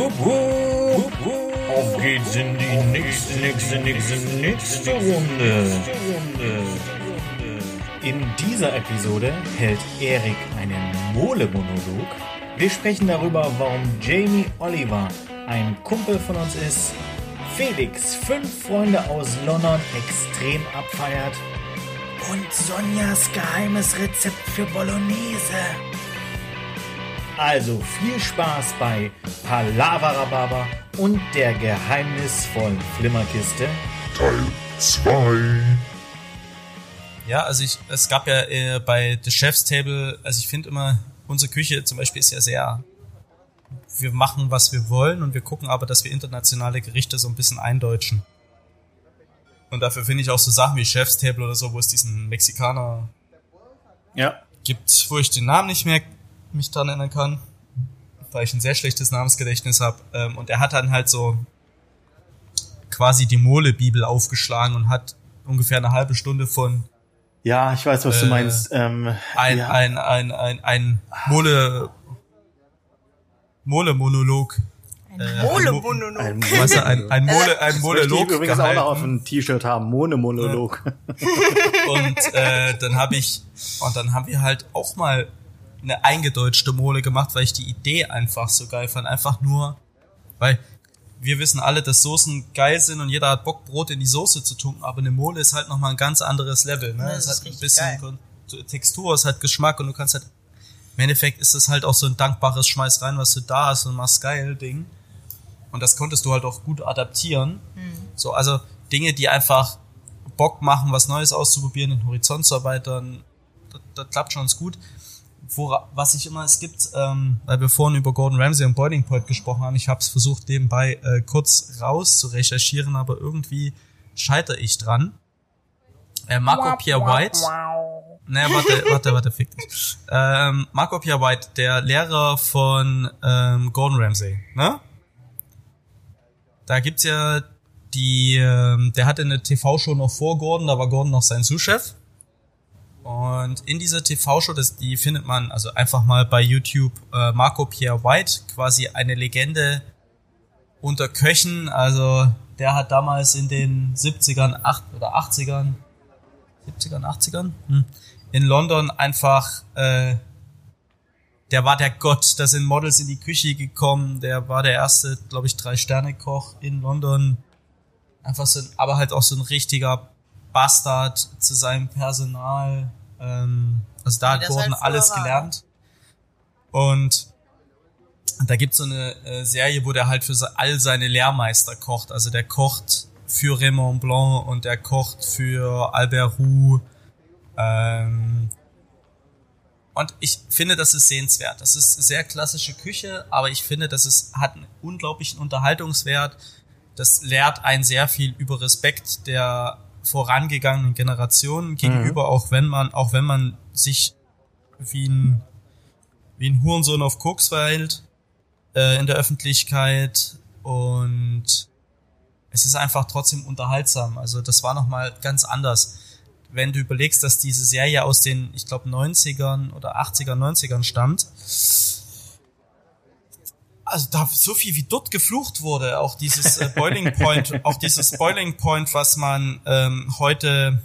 wupp, wupp. Auf geht's in die nächste, nächste, nächste, nächste Runde. In dieser Episode hält Erik einen Mole-Monolog. Wir sprechen darüber, warum Jamie Oliver ein Kumpel von uns ist, Felix fünf Freunde aus London extrem abfeiert und Sonjas geheimes Rezept für Bolognese. Also viel Spaß bei Palavarababa und der geheimnisvollen Flimmerkiste. Teil 2. Ja, also ich, es gab ja äh, bei The Chef's Table, also ich finde immer, unsere Küche zum Beispiel ist ja sehr, wir machen, was wir wollen und wir gucken aber, dass wir internationale Gerichte so ein bisschen eindeutschen. Und dafür finde ich auch so Sachen wie Chef's Table oder so, wo es diesen Mexikaner Ja. gibt, wo ich den Namen nicht mehr mich dran erinnern kann, weil ich ein sehr schlechtes Namensgedächtnis habe. Ähm, und er hat dann halt so quasi die Mole-Bibel aufgeschlagen und hat ungefähr eine halbe Stunde von Ja, ich weiß, was du Äh, meinst. Ähm, ein, ja. ein, ein, ein, ein Mole Mole-Monolog. Äh, Mole-Monolog. ein Was ein, ein Mole, ein Das möchte ich Monolog übrigens auch noch auf gehalten. ein T-Shirt haben. Mone-Monolog. Und äh, dann habe ich und dann haben wir halt auch mal eine eingedeutschte Mole gemacht, weil ich die Idee einfach so geil fand. Einfach nur, weil wir wissen alle, dass Soßen geil sind und jeder hat Bock, Brot in die Soße zu tunken, aber eine Mole ist halt nochmal ein ganz anderes Level. Ne? Ja, es hat ein bisschen geil. Textur, es hat Geschmack und du kannst halt, im Endeffekt ist es halt auch so ein dankbares Schmeiß rein, was du da hast und machst geil Ding. Und das konntest du halt auch gut adaptieren. So, also Dinge, die einfach Bock machen, was Neues auszuprobieren, den Horizont zu erweitern, das, das klappt schon ganz gut. Wora, was ich immer, es gibt, ähm, weil wir vorhin über Gordon Ramsay und Boiling Point gesprochen haben, ich habe es versucht nebenbei äh, kurz raus zu recherchieren, aber irgendwie scheitere ich dran. Äh, Marco Pierre White, naja, warte, warte, warte, fick dich. Ähm, Marco Pierre White, der Lehrer von ähm, Gordon Ramsay, ne? Da gibt's ja die, ähm, der hatte eine TV-Show noch vor Gordon, da war Gordon noch sein Sous-Chef. Und in dieser TV-Show, die findet man also einfach mal bei YouTube, äh, Marco Pierre White, quasi eine Legende unter Köchen. Also der hat damals in den 70ern, 8 oder 80ern, 70ern, 80ern, hm, in London einfach, äh, der war der Gott, da sind Models in die Küche gekommen, der war der erste, glaube ich, Drei-Sterne-Koch in London. Einfach so, ein, aber halt auch so ein richtiger Bastard zu seinem Personal. Ähm, also da hat Gordon halt alles war. gelernt. Und da gibt's so eine äh, Serie, wo der halt für all seine Lehrmeister kocht. Also der kocht für Raymond Blanc und der kocht für Albert Roux. Ähm, und ich finde, das ist sehenswert. Das ist sehr klassische Küche, aber ich finde, das ist, hat einen unglaublichen Unterhaltungswert. Das lehrt einen sehr viel über Respekt der vorangegangenen Generationen gegenüber, auch wenn man, auch wenn man sich wie ein, wie ein Hurensohn auf Koks verhält äh, in der Öffentlichkeit und es ist einfach trotzdem unterhaltsam. Also das war nochmal ganz anders. Wenn du überlegst, dass diese Serie aus den, ich glaube, 90ern oder 80er, 90ern stammt, also da so viel wie dort geflucht wurde, auch dieses äh, Boiling Point, auch dieses Boiling Point, was man ähm, heute,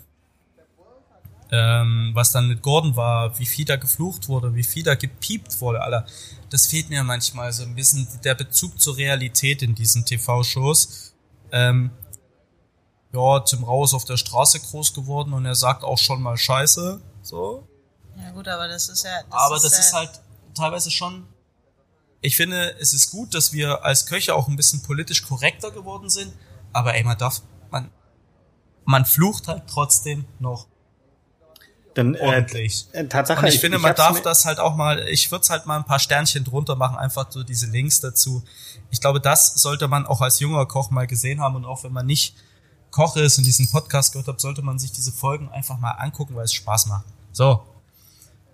ähm, was dann mit Gordon war, wie viel da geflucht wurde, wie viel da gepiept wurde, Alter. Das fehlt mir manchmal so ein bisschen der Bezug zur Realität in diesen TV-Shows. Ähm, ja, Tim Raus auf der Straße groß geworden und er sagt auch schon mal Scheiße, so. Ja gut, aber das ist ja. Das Aber das ja, ist halt teilweise schon. Ich finde, es ist gut, dass wir als Köche auch ein bisschen politisch korrekter geworden sind. Aber ey, man darf, man, man flucht halt trotzdem noch Dann, äh, ordentlich. äh, Tatsache, Und ich, finde, man hab's darf das halt auch mal, ich würde halt mal ein paar Sternchen drunter machen, einfach so diese Links dazu. Ich glaube, das sollte man auch als junger Koch mal gesehen haben und auch wenn man nicht Koch ist und diesen Podcast gehört hat, sollte man sich diese Folgen einfach mal angucken, weil es Spaß macht. So.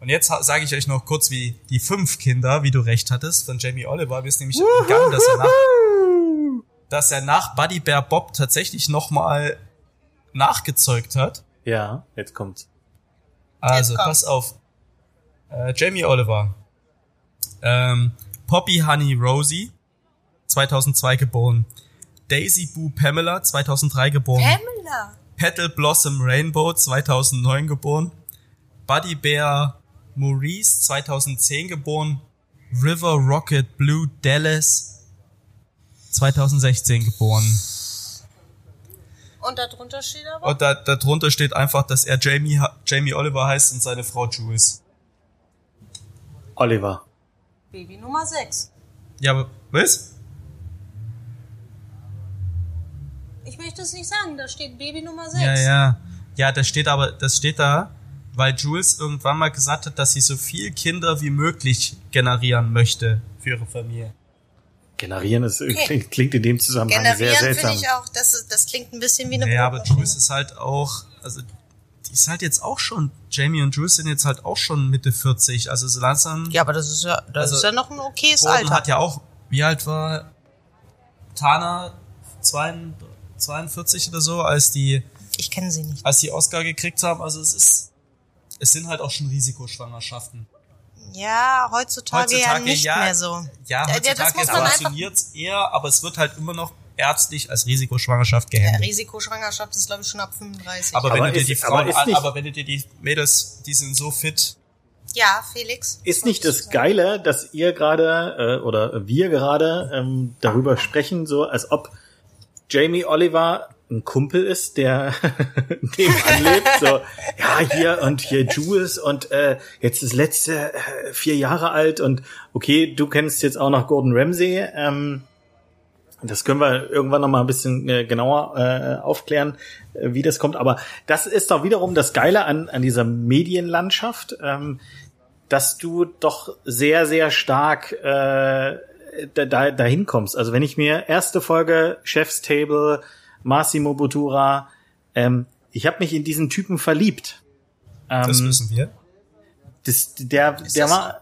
Und jetzt sage ich euch noch kurz, wie die fünf Kinder, wie du recht hattest, von Jamie Oliver, wir ist nämlich gegangen, dass er nach, dass er nach Buddy Bear Bob tatsächlich nochmal nachgezeugt hat. Ja, jetzt kommt's. Also, Jetzt pass auf. Äh, Jamie Oliver. Ähm, Poppy Honey Rosie. 2002 geboren. Daisy Boo Pamela, 2003 geboren. Pamela. Petal Blossom Rainbow, 2009 geboren. Buddy Bear Maurice, 2010 geboren. River Rocket Blue Dallas, 2016 geboren. Und darunter steht aber. Und da, darunter steht einfach, dass er Jamie, Jamie Oliver heißt und seine Frau Jules. Oliver. Baby Nummer 6. Ja, aber, was? Ich möchte es nicht sagen, da steht Baby Nummer 6. Ja, ja. Ja, das steht aber, das steht da, weil Jules irgendwann mal gesagt hat, dass sie so viel Kinder wie möglich generieren möchte für ihre Familie. Generieren ist, klingt, klingt in dem Zusammenhang sehr Generieren seltsam. finde ich auch, das, das klingt ein bisschen wie eine Naja, aber. Jules ist halt auch, also die ist halt jetzt auch schon, Jamie und Jules sind jetzt halt auch schon Mitte 40, also so langsam. Ja, aber das ist ja, das Also, ist ja noch ein okayes Gordon Alter. hat ja auch, wie alt war Tana 42 42 oder so, als die, ich kenne sie nicht. als die Oscar gekriegt haben, also es ist, es sind halt auch schon Risikoschwangerschaften. Ja, heutzutage, ja nicht mehr so. Ja, Ja, heutzutage das muss man einfach- funktioniert's eher, aber es wird halt immer noch ärztlich als Risikoschwangerschaft Ja, gehandelt. Risikoschwangerschaft ist, glaube ich, schon ab 35. aber, wenn Aber du dir ist- die aber Frauen, nicht- aber wenn du dir die Mädels, die sind so fit, ja, Felix. Ist nicht das Geile, dass ihr gerade äh, oder wir gerade ähm, darüber sprechen, so als ob Jamie Oliver ein Kumpel ist, der nebenan lebt, so ja hier und hier Jules und äh, jetzt das letzte äh, vier Jahre alt und okay, du kennst jetzt auch noch Gordon Ramsay. Ähm, das können wir irgendwann noch mal ein bisschen äh, genauer äh, aufklären, äh, wie das kommt. Aber das ist doch wiederum das Geile an, an dieser Medienlandschaft. Ähm, dass du doch sehr, sehr stark äh, da, da, dahin kommst. Also wenn ich mir erste Folge Chef's Table, Massimo Bottura, ähm, ich habe mich in diesen Typen verliebt. Ähm, das wissen wir. das, der, der das- war,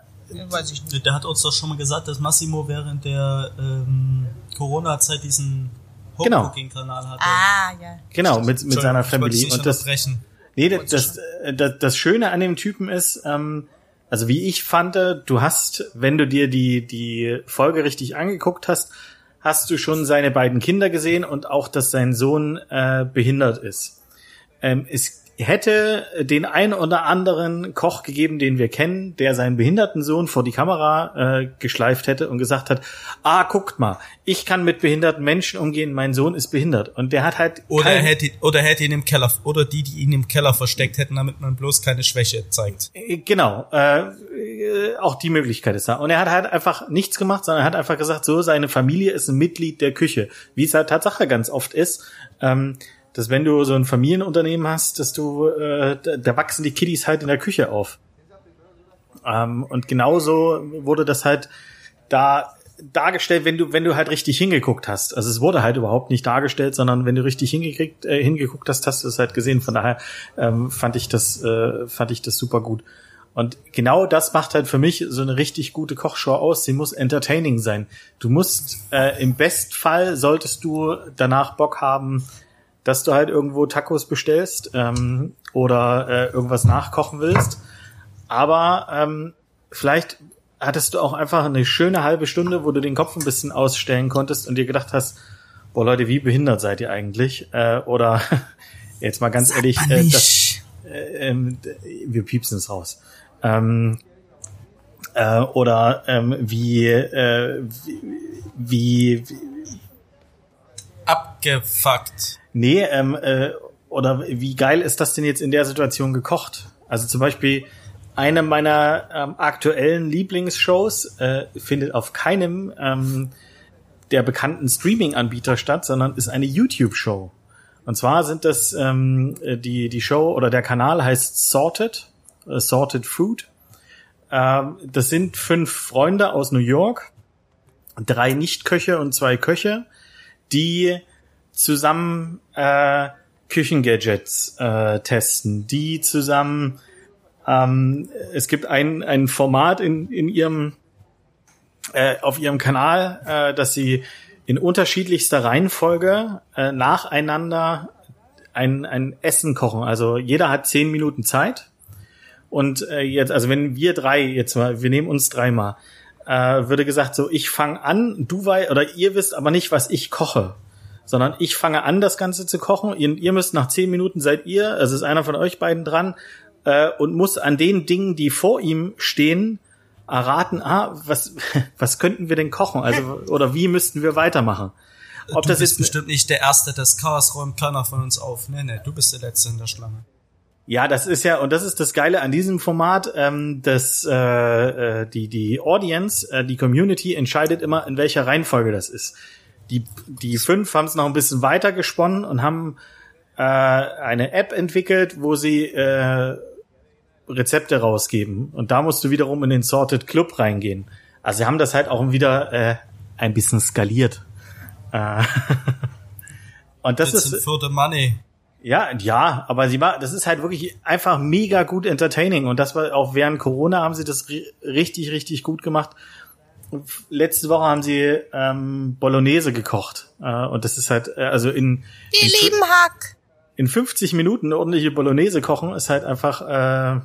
Weiß ich nicht. Der hat uns doch schon mal gesagt, dass Massimo während der ähm, Corona-Zeit diesen Genau. Homeworking-Kanal hatte. Ah, ja. genau mit mit seiner nicht und das. Nee, das, das, das, das Schöne an dem Typen ist, ähm, also wie ich fand, du hast, wenn du dir die, die Folge richtig angeguckt hast, hast du schon seine beiden Kinder gesehen und auch, dass sein Sohn äh, behindert ist. Ähm, es hätte den ein oder anderen Koch gegeben, den wir kennen, der seinen behinderten Sohn vor die Kamera äh, geschleift hätte und gesagt hat, ah, guckt mal, ich kann mit behinderten Menschen umgehen, mein Sohn ist behindert. Und der hat halt Oder kein- hätte, oder er hätte ihn im Keller, oder die, die ihn im Keller versteckt hätten, damit man bloß keine Schwäche zeigt. Äh, Genau, äh, äh, auch die Möglichkeit ist da. Und er hat halt einfach nichts gemacht, sondern er hat einfach gesagt, so, seine Familie ist ein Mitglied der Küche. Wie es halt Tatsache ganz oft ist, ähm, dass wenn du so ein Familienunternehmen hast, dass du, äh, da, da wachsen die Kiddies halt in der Küche auf. Ähm, und genauso wurde das halt da dargestellt, wenn du, wenn du halt richtig hingeguckt hast. Also es wurde halt überhaupt nicht dargestellt, sondern wenn du richtig hingekriegt, äh, hingeguckt hast, hast du es halt gesehen. Von daher ähm, fand ich das, äh, fand ich das super gut. Und genau das macht halt für mich so eine richtig gute Kochshow aus. Sie muss entertaining sein. Du musst äh, im Bestfall solltest du danach Bock haben, dass du halt irgendwo Tacos bestellst ähm, oder äh, irgendwas nachkochen willst. Aber ähm, vielleicht hattest du auch einfach eine schöne halbe Stunde, wo du den Kopf ein bisschen ausstellen konntest und dir gedacht hast, boah Leute, wie behindert seid ihr eigentlich? Äh, oder jetzt mal ganz ehrlich, äh, das, äh, ähm, wir piepsen es raus. Ähm, äh, oder ähm, wie, äh, wie, wie, Abgefuckt. Nee, ähm, äh, oder wie geil ist das denn jetzt in der Situation gekocht? Also zum Beispiel eine meiner ähm, aktuellen Lieblingsshows äh, findet auf keinem ähm, der bekannten Streaming-Anbieter statt, sondern ist eine YouTube-Show. Und zwar sind das ähm, die die Show oder der Kanal heißt Sorted, äh, Sorted Food. Ähm, das sind fünf Freunde aus New York, drei Nichtköche und zwei Köche, die zusammen äh, Küchengadgets äh, testen, die zusammen ähm, es gibt ein, ein Format in, in ihrem äh, auf ihrem Kanal, äh, dass sie in unterschiedlichster Reihenfolge äh, nacheinander ein, ein Essen kochen. Also jeder hat zehn Minuten Zeit. Und äh, jetzt, also wenn wir drei jetzt mal, wir nehmen uns dreimal, äh, würde gesagt so, ich fange an, du weißt, oder ihr wisst aber nicht, was ich koche. Sondern ich fange an, das Ganze zu kochen. Ihr, ihr müsst nach zehn Minuten seid ihr, also ist einer von euch beiden dran, äh, und muss an den Dingen, die vor ihm stehen, erraten, ah, was, was könnten wir denn kochen? Also, oder wie müssten wir weitermachen? Ob du das bist jetzt, bestimmt nicht der Erste, das Chaos räumt keiner von uns auf. Nee, nee, du bist der Letzte in der Schlange. ja, das ist ja, und das ist das Geile an diesem Format, ähm, dass äh, äh, die, die Audience, äh, die Community entscheidet immer, in welcher Reihenfolge das ist. Die, die fünf haben es noch ein bisschen weiter gesponnen und haben äh, eine App entwickelt, wo sie äh, Rezepte rausgeben. Und da musst du wiederum in den Sorted Club reingehen. Also sie haben das halt auch wieder äh, ein bisschen skaliert. Äh, und das Bisschen ist für the money. ja, ja, aber sie war, das ist halt wirklich einfach mega gut entertaining und das war auch während Corona haben sie das ri- richtig, richtig gut gemacht. Letzte Woche haben sie ähm, Bolognese gekocht äh, und das ist halt, äh, also in, Die in, lieben Hack. in 50 Minuten eine ordentliche Bolognese kochen ist halt einfach, äh,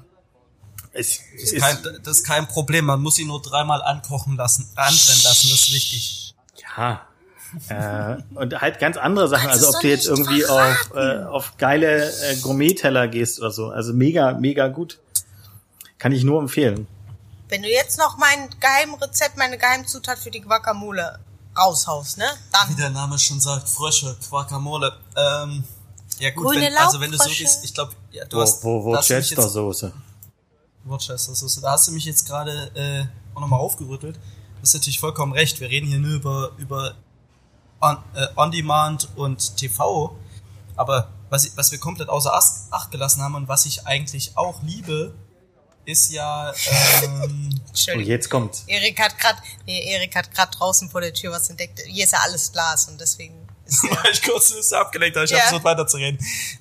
es, Ist ist, kein, das ist kein Problem. Man muss ihn nur dreimal ankochen lassen, anbrennen lassen. Das ist wichtig. ja, äh, und halt ganz andere Sachen, Kannst also ob du jetzt irgendwie auf, äh, auf geile äh, Gourmet-Teller gehst oder so, also mega, mega gut. Kann ich nur empfehlen. Wenn du jetzt noch mein Geheimrezept, meine Geheimzutat für die Guacamole raushaust, ne? Wie Dann der Name schon sagt, Frösche, Guacamole. Ähm, ja gut, Grüne wenn, also wenn du so gehst, ich glaube, ja, du Wo, hast, wo, wo da hast du mich jetzt- Chester-Soße. Worcester Soße. Da hast du mich jetzt gerade äh, auch nochmal aufgerüttelt. Du hast natürlich vollkommen recht. Wir reden hier nur über, über On, äh, On Demand und TV. Aber was, was wir komplett außer Acht gelassen haben und was ich eigentlich auch liebe, ist ja ähm, Und Entschuldigung. jetzt kommt's. Erik hat grad, nee, Erik hat grad draußen vor der Tür was entdeckt. Hier ist ja alles Glas und deswegen ist er, war ich kurz bisschen abgelenkt, aber ich Ja. habe versucht weiterzureden.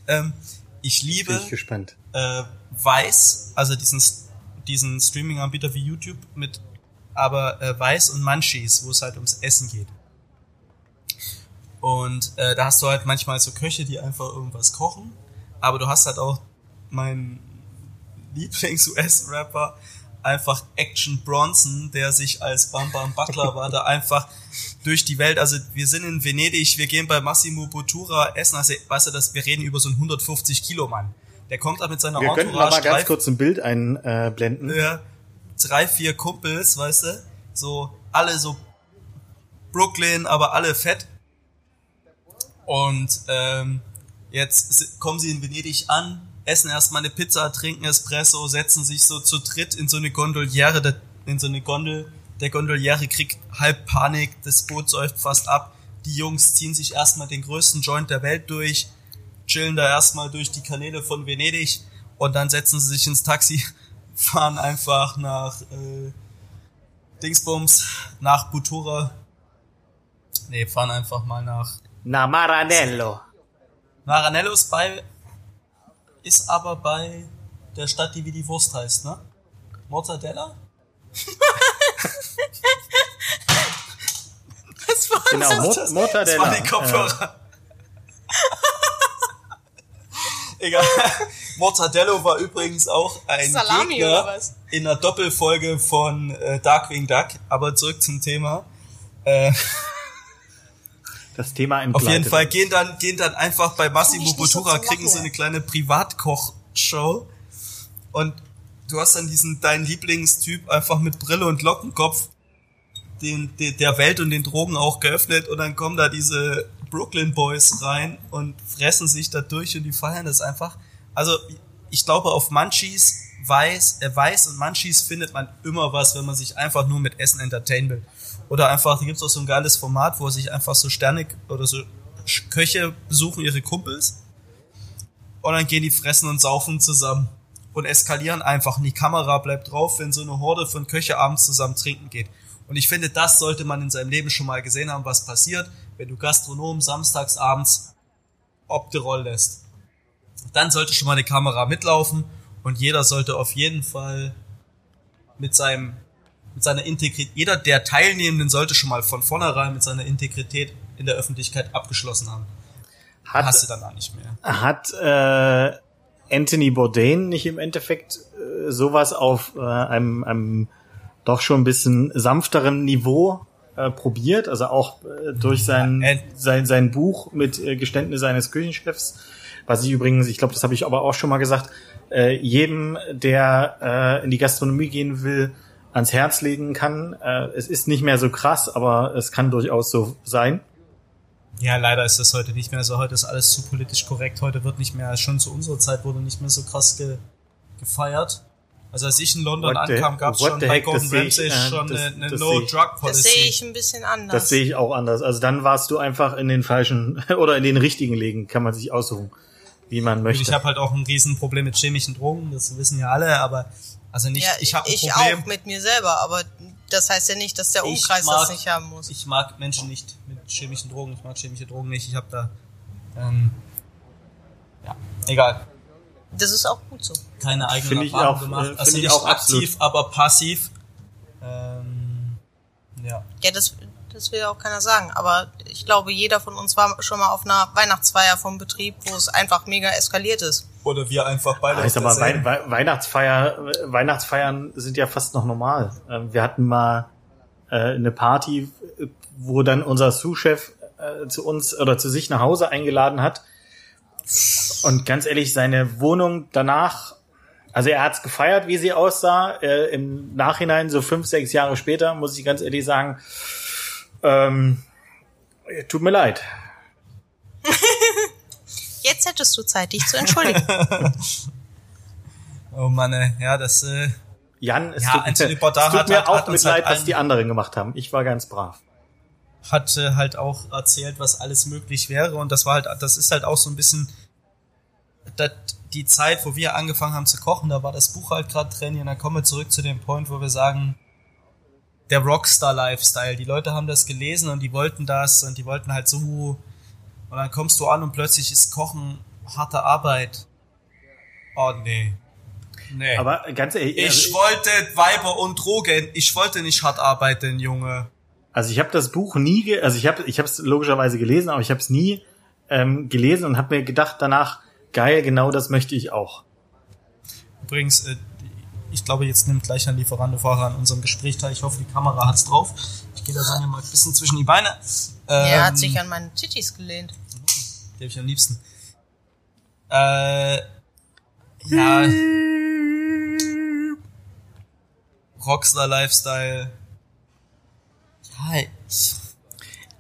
Ähm, ich liebe Bin ich gespannt. äh, Weiß, also diesen, diesen Streaming-Anbieter wie YouTube mit aber äh, Weiß und Munchies, wo es halt ums Essen geht. Und äh, da hast du halt manchmal so Köche, die einfach irgendwas kochen, aber du hast halt auch meinen Lieblings-US-Rapper, einfach Action Bronson, der sich als Bam Bam Butler war, da einfach durch die Welt, also wir sind in Venedig, wir gehen bei Massimo Bottura essen, also weißt du, dass wir reden über so einen 150 Kilo Mann. Der kommt da mit seiner Wir könnten noch mal Entourage ganz drei, kurz ein Bild einblenden. ja, drei, vier Kumpels, weißt du, so alle so Brooklyn, aber alle fett. Und ähm, jetzt kommen sie in Venedig an, essen erstmal eine Pizza, trinken Espresso, setzen sich so zu dritt in so eine Gondoliere, in so eine Gondel. Der Gondoliere kriegt halb Panik, das Boot säuft fast ab. Die Jungs ziehen sich erstmal den größten Joint der Welt durch, chillen da erstmal durch die Kanäle von Venedig und dann setzen sie sich ins Taxi, fahren einfach nach äh, Dingsbums, nach Butura. Nee, fahren einfach mal nach Na Maranello. Maranello ist bei, ist aber bei der Stadt, die wie die Wurst heißt, ne? Mortadella? das war Genau, Mot Das Mortadella. waren die Kopfhörer. Egal. Mortadello war übrigens auch ein Salami Gegner oder was? in einer Doppelfolge von äh, Darkwing Duck. Aber zurück zum Thema. Äh, das Thema Auf entgleitet. jeden Fall gehen dann, gehen dann einfach bei Massimo Bottura, kriegen so eine kleine Privatkochshow. Und du hast dann diesen, deinen Lieblingstyp einfach mit Brille und Lockenkopf den, de, der Welt und den Drogen auch geöffnet und dann kommen da diese Brooklyn Boys rein und fressen sich da durch und die feiern das einfach. Also ich glaube auf Munchies, Weiß, äh, Weiß und Munchies findet man immer was, wenn man sich einfach nur mit Essen entertainen will. Oder einfach, da gibt's auch so ein geiles Format, wo sich einfach so Sterne oder so Köche besuchen ihre Kumpels und dann gehen die fressen und saufen zusammen und eskalieren einfach und die Kamera bleibt drauf, wenn so eine Horde von Köche abends zusammen trinken geht. Und ich finde, das sollte man in seinem Leben schon mal gesehen haben, was passiert, wenn du Gastronomen samstags abends ob die Roll lässt. Dann sollte schon mal eine Kamera mitlaufen und jeder sollte auf jeden Fall mit seinem mit seiner Integrität, jeder der Teilnehmenden sollte schon mal von vornherein mit seiner Integrität in der Öffentlichkeit abgeschlossen haben. hat, Hast du dann auch nicht mehr. hat äh, Anthony Bourdain nicht im Endeffekt äh, sowas auf äh, einem, einem doch schon ein bisschen sanfterem Niveau äh, probiert, also auch äh, durch sein, Ja, äh. sein sein Buch mit äh, Geständnis eines Küchenchefs, was ich übrigens, ich glaube, das habe ich aber auch schon mal gesagt, äh, jedem, der äh, in die Gastronomie gehen will, ans Herz legen kann. Äh, es ist nicht mehr so krass, aber es kann durchaus so sein. Ja, leider ist das heute nicht mehr so. Heute ist alles zu politisch korrekt. Heute wird nicht mehr, schon zu unserer Zeit wurde nicht mehr so krass ge, gefeiert. Also als ich in London What ankam, gab es schon bei heck, Gordon das sehe ich, Ramsay äh, schon das- eine, eine das sehe ich- No-Drug-Policy. Das sehe ich ein bisschen anders. Das sehe ich auch anders. Also dann warst du einfach in den falschen oder in den richtigen Legen, kann man sich aussuchen, wie man Und möchte. ich habe halt auch ein Riesenproblem mit chemischen Drogen, das wissen ja alle, aber also nicht, ja, ich habe ein ich Problem. auch mit mir selber, aber das heißt ja nicht, dass der Ich Umkreis mag- das nicht haben muss. Ich mag Menschen nicht mit chemischen Drogen, ich mag chemische Drogen nicht. Ich habe da ähm, ja, egal. Das ist auch gut so. keine eigenen Finde ich Erfahrungen auch, gemacht. äh, also finde ich nicht auch aktiv, aber passiv. Ähm, ja. Ja, das, das will ja auch keiner sagen. Aber ich glaube, jeder von uns war schon mal auf einer Weihnachtsfeier vom Betrieb, wo es einfach mega eskaliert ist. Oder wir einfach beide. Heißt auf aber Wei Weihnachtsfeier, Weihnachtsfeiern sind ja fast noch normal. Ähm, wir hatten mal äh, eine Party, wo dann unser Sous-Chef äh, zu uns oder zu sich nach Hause eingeladen hat. Und ganz ehrlich, seine Wohnung danach, also er hat's gefeiert, wie sie aussah. Äh, Im Nachhinein, so fünf, sechs Jahre später, muss ich ganz ehrlich sagen, ähm, tut mir leid. Jetzt hättest du Zeit, dich zu entschuldigen. Oh Mann, ey. ja, das äh, Jan, es Ja, tut, Anthony es tut hat- mir hat- auch hat mit halt leid, was die anderen gemacht haben. Ich war ganz brav. hat äh, halt auch erzählt, was alles möglich wäre und das war halt, das ist halt auch so ein bisschen dat, die Zeit, wo wir angefangen haben zu kochen, da war das Buch halt gerade drin und dann kommen wir zurück zu dem Point, wo wir sagen, der Rockstar-Lifestyle, die Leute haben das gelesen und die wollten das und die wollten halt so und dann kommst du an und plötzlich ist Kochen harte Arbeit. Oh nee. Nee. Aber ganz ehrlich, ich also, wollte Weiber und Drogen, ich wollte nicht hart arbeiten, Junge. also ich habe das Buch nie, ge also ich habe ich es logischerweise gelesen, aber ich habe es nie ähm, gelesen und habe mir gedacht danach, geil, genau das möchte ich auch. Übrigens, äh, ich glaube, jetzt nimmt gleich ein Lieferando vorher an unserem Gespräch teil. Ich hoffe, die Kamera hat's drauf. Ich gehe da Sonja mal ein bisschen zwischen die Beine. Ähm, er hat sich an meine Tittis gelehnt. Die habe ich am liebsten. Äh, ja. Rockstar Lifestyle. Ja, ich,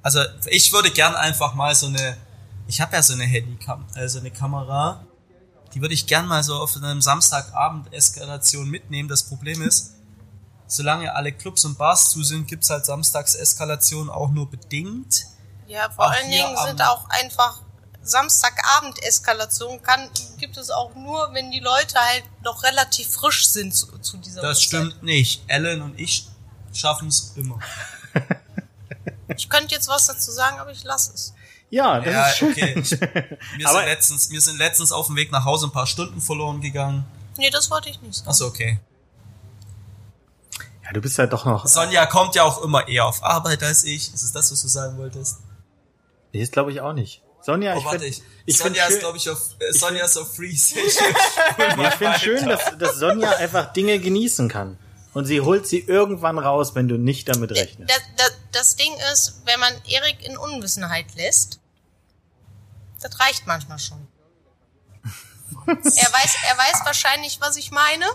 also ich würde gern einfach mal so eine, ich habe ja so eine Handycam, äh, so eine Kamera, die würde ich gern mal so auf einem Samstagabend Eskalation mitnehmen. Das Problem ist, solange alle Clubs und Bars zu sind, gibt's halt samstags Eskalation auch nur bedingt. Ja, vor Auch allen Dingen sind auch einfach Samstagabend-Eskalation kann, gibt es auch nur, wenn die Leute halt noch relativ frisch sind zu, zu dieser Das Uhrzeit. stimmt nicht. Ellen und ich schaffen es immer. Ich könnte jetzt was dazu sagen, aber ich lasse es. Ja, das Ja, ist schön. okay. Ich, Aber- sind letztens, mir sind letztens auf dem Weg nach Hause ein paar Stunden verloren gegangen. Nee, das wollte ich nicht sagen. Achso, okay. Du bist ja doch noch. Sonja kommt ja auch immer eher auf Arbeit als ich. Ist es das, was du sagen wolltest? Nee, das glaube ich auch nicht. Sonja, Oh, ich warte, finde ich. ich find Sonja ist, schön, glaube ich, auf, äh, Sonja ist auf Freeze. ich find schön dass, dass Sonja einfach Dinge genießen kann. Und sie holt sie irgendwann raus, wenn du nicht damit rechnest. Das, das, das Ding ist, wenn man Erik in Unwissenheit lässt, das reicht manchmal schon. er weiß, er weiß wahrscheinlich, was ich meine.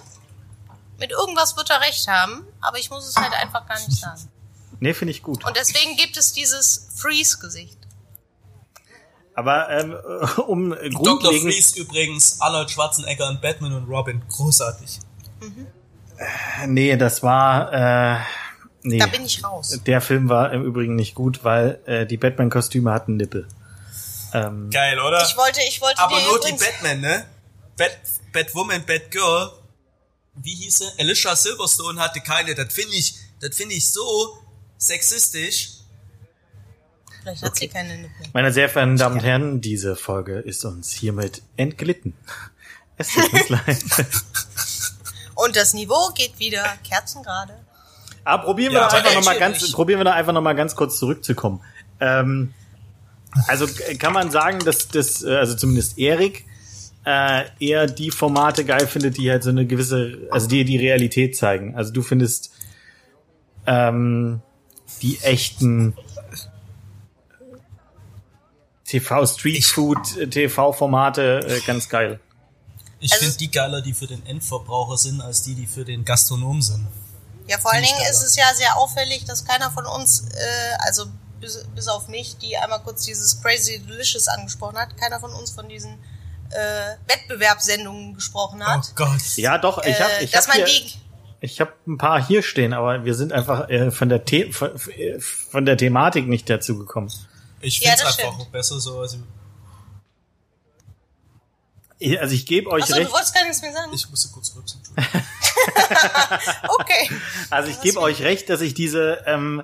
Mit irgendwas wird er recht haben, aber ich muss es halt einfach gar nicht sagen. Nee, finde ich gut. Und deswegen gibt es dieses Freeze-Gesicht. Aber ähm, um Dr. Freeze übrigens, Arnold Schwarzenegger und Batman und Robin. Großartig. nee, das war, äh, nee, Da bin ich raus. der Film war im Übrigen nicht gut, weil äh, die Batman-Kostüme hatten Nippel. Ähm, Geil, oder? Ich wollte, ich wollte Aber nur die Batman, ne? Bat, Batwoman, Batgirl. Wie hieß sie? Alicia Silverstone hatte keine. Das finde ich, das finde ich so sexistisch. Vielleicht hat sie keine Nippel. meine sehr verehrten Damen und Herren, diese Folge ist uns hiermit entglitten. Es tut uns leid. Und das Niveau geht wieder kerzengerade. Aber probieren wir Ja, doch einfach aber noch mal echt ganz, probieren wir doch einfach noch mal ganz kurz zurückzukommen. Ähm, also äh, kann man sagen, dass das, äh, also zumindest Erik äh, eher die Formate geil findet, die halt so eine gewisse, also die die Realität zeigen. Also du findest ähm, die echten TV Street Food TV Formate äh, ganz geil. Ich Also- finde die geiler, die für den Endverbraucher sind, als die, die für den Gastronom sind. Ja, vor allen Dingen ist es ja sehr auffällig, dass keiner von uns, äh, also bis, bis auf mich, die einmal kurz dieses Crazy Delicious angesprochen hat, keiner von uns von diesen äh, Wettbewerbssendungen gesprochen hat. Oh Gott. Ja, doch, ich habe äh, ich dass hab hier, ich habe ein paar hier stehen, aber wir sind einfach äh, von der The von, äh, von der Thematik nicht dazu gekommen. Ich Ja, finde es das einfach stimmt. besser so. Also Ich- Also ich gebe euch Achso, du recht. wolltest gar nichts mehr sagen? ich musste kurz rübsen. Okay. Also ich gebe euch recht, dass ich diese ähm,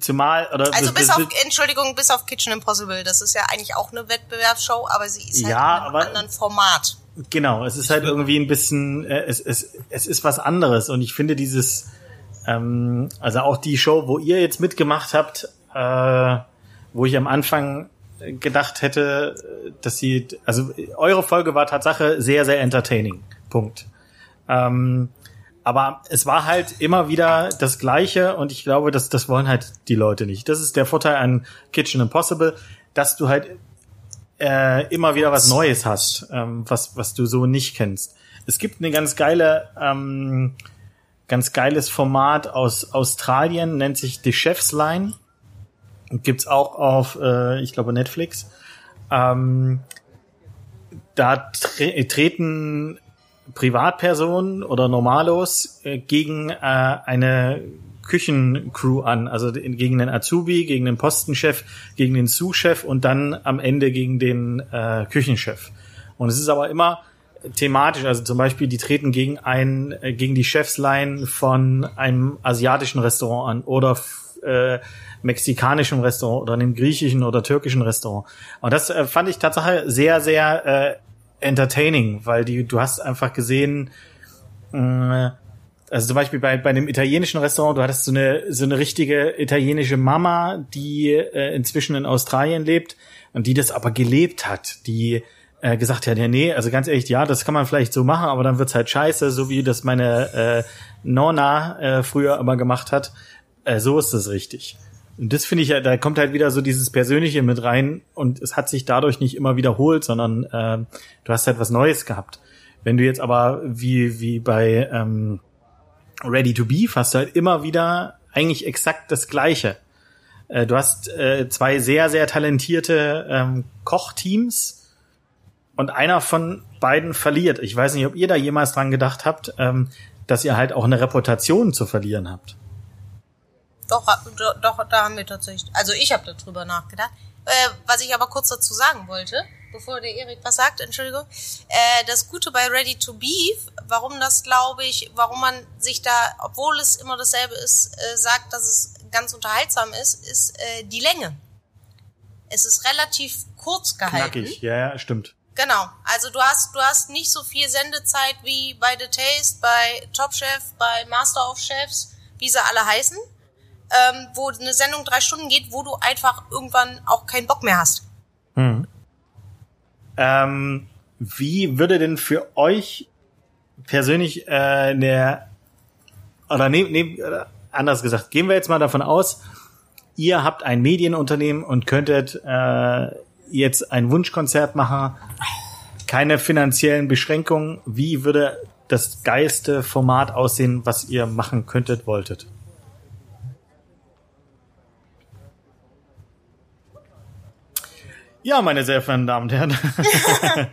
zumal oder Also bis bis- auf, Entschuldigung, bis auf Kitchen Impossible. Das ist ja eigentlich auch eine Wettbewerbsshow, aber sie ist halt Ja, in einem aber- anderen Format. Genau, es ist halt irgendwie ein bisschen, äh, es, es, es ist was anderes und ich finde dieses, ähm, also auch die Show, wo ihr jetzt mitgemacht habt, äh, wo ich am Anfang gedacht hätte, dass sie, also eure Folge war Tatsache sehr, sehr entertaining. Punkt. Ähm, aber es war halt immer wieder das Gleiche und ich glaube, dass das wollen halt die Leute nicht. Das ist der Vorteil an Kitchen Impossible, dass du halt äh, immer wieder was Neues hast, ähm, was was du so nicht kennst. Es gibt eine ganz geile, ähm, ganz geiles Format aus Australien, nennt sich The Chef's Line. Gibt's auch auf, äh, ich glaube, Netflix. Ähm, da tre treten Privatpersonen oder Normalos äh, gegen äh, eine Küchencrew an, also gegen den Azubi, gegen den Postenchef, gegen den Sous-Chef und dann am Ende gegen den äh, Küchenchef. Und es ist aber immer thematisch, also zum Beispiel die treten gegen ein, äh, gegen die Chefsline von einem asiatischen Restaurant an oder äh, mexikanischen Restaurant oder einem griechischen oder türkischen Restaurant. Und das äh, fand ich tatsächlich sehr, sehr äh, entertaining, weil die, du hast einfach gesehen, äh, also zum Beispiel bei, bei dem italienischen Restaurant, du hattest so eine, so eine richtige italienische Mama, die äh, inzwischen in Australien lebt und die das aber gelebt hat, die äh, gesagt hat, ja, nee, also ganz ehrlich, ja, das kann man vielleicht so machen, aber dann wird's halt scheiße, so wie das meine äh, Nonna äh, früher immer gemacht hat. Äh, so ist das richtig. Und das finde ich ja, da kommt halt wieder so dieses Persönliche mit rein und es hat sich dadurch nicht immer wiederholt, sondern äh, du hast halt was Neues gehabt. Wenn du jetzt aber wie, wie bei ähm, Ready to Beef hast du halt immer wieder eigentlich exakt das Gleiche. Äh, du hast äh, zwei sehr, sehr talentierte ähm, Kochteams und einer von beiden verliert. Ich weiß nicht, ob ihr da jemals dran gedacht habt, ähm, dass ihr halt auch eine Reputation zu verlieren habt. Doch, doch, da haben wir tatsächlich. Also ich habe darüber nachgedacht. Äh, was ich aber kurz dazu sagen wollte, bevor der Erik was sagt, Entschuldigung. Äh, das Gute bei Ready to Beef, warum das glaube ich, warum man sich da, obwohl es immer dasselbe ist, äh, sagt, dass es ganz unterhaltsam ist, ist äh, die Länge. Es ist relativ kurz gehalten. Knackig, ja, ja, stimmt. Genau. Also du hast, du hast nicht so viel Sendezeit wie bei The Taste, bei Top Chef, bei Master of Chefs, wie sie alle heißen, ähm, wo eine Sendung drei Stunden geht, wo du einfach irgendwann auch keinen Bock mehr hast. Ähm, wie würde denn für euch persönlich äh, eine oder ne, ne, anders gesagt, gehen wir jetzt mal davon aus, ihr habt ein Medienunternehmen und könntet äh, jetzt ein Wunschkonzert machen, keine finanziellen Beschränkungen. Wie würde das geilste Format aussehen, was ihr machen könntet, wolltet? Ja, meine sehr verehrten Damen und Herren.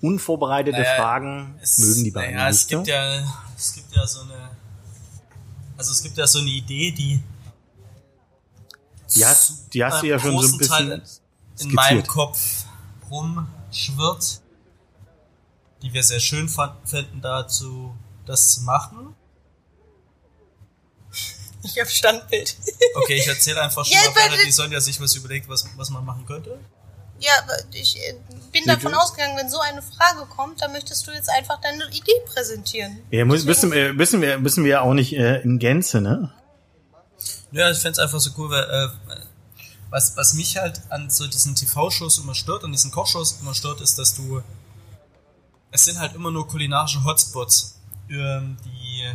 Unvorbereitete Naja, Fragen Es, mögen die beiden naja, es nicht. gibt ja, es gibt ja so eine, also es gibt ja so eine Idee, die Die hast, die hast du ja schon so ein großen bisschen Teil in meinem skizziert. Kopf rumschwirrt, die wir sehr schön fänden, dazu das zu machen. Ich habe Standbild. Okay, ich erzähle einfach schon Ja, mal weiter, bitte. die Sonja sich was überlegt, was, was man machen könnte. Ja, aber ich äh, bin davon ausgegangen, wenn so eine Frage kommt, dann möchtest du jetzt einfach deine Idee präsentieren. Ja, muss, müssen, wir, müssen, wir, müssen wir auch nicht äh, in Gänze, ne? Ja, ich fänd's einfach so cool, weil äh, was, was mich halt an so diesen TV-Shows immer stört, an diesen Kochshows immer stört, ist, dass du es sind halt immer nur kulinarische Hotspots, ähm, die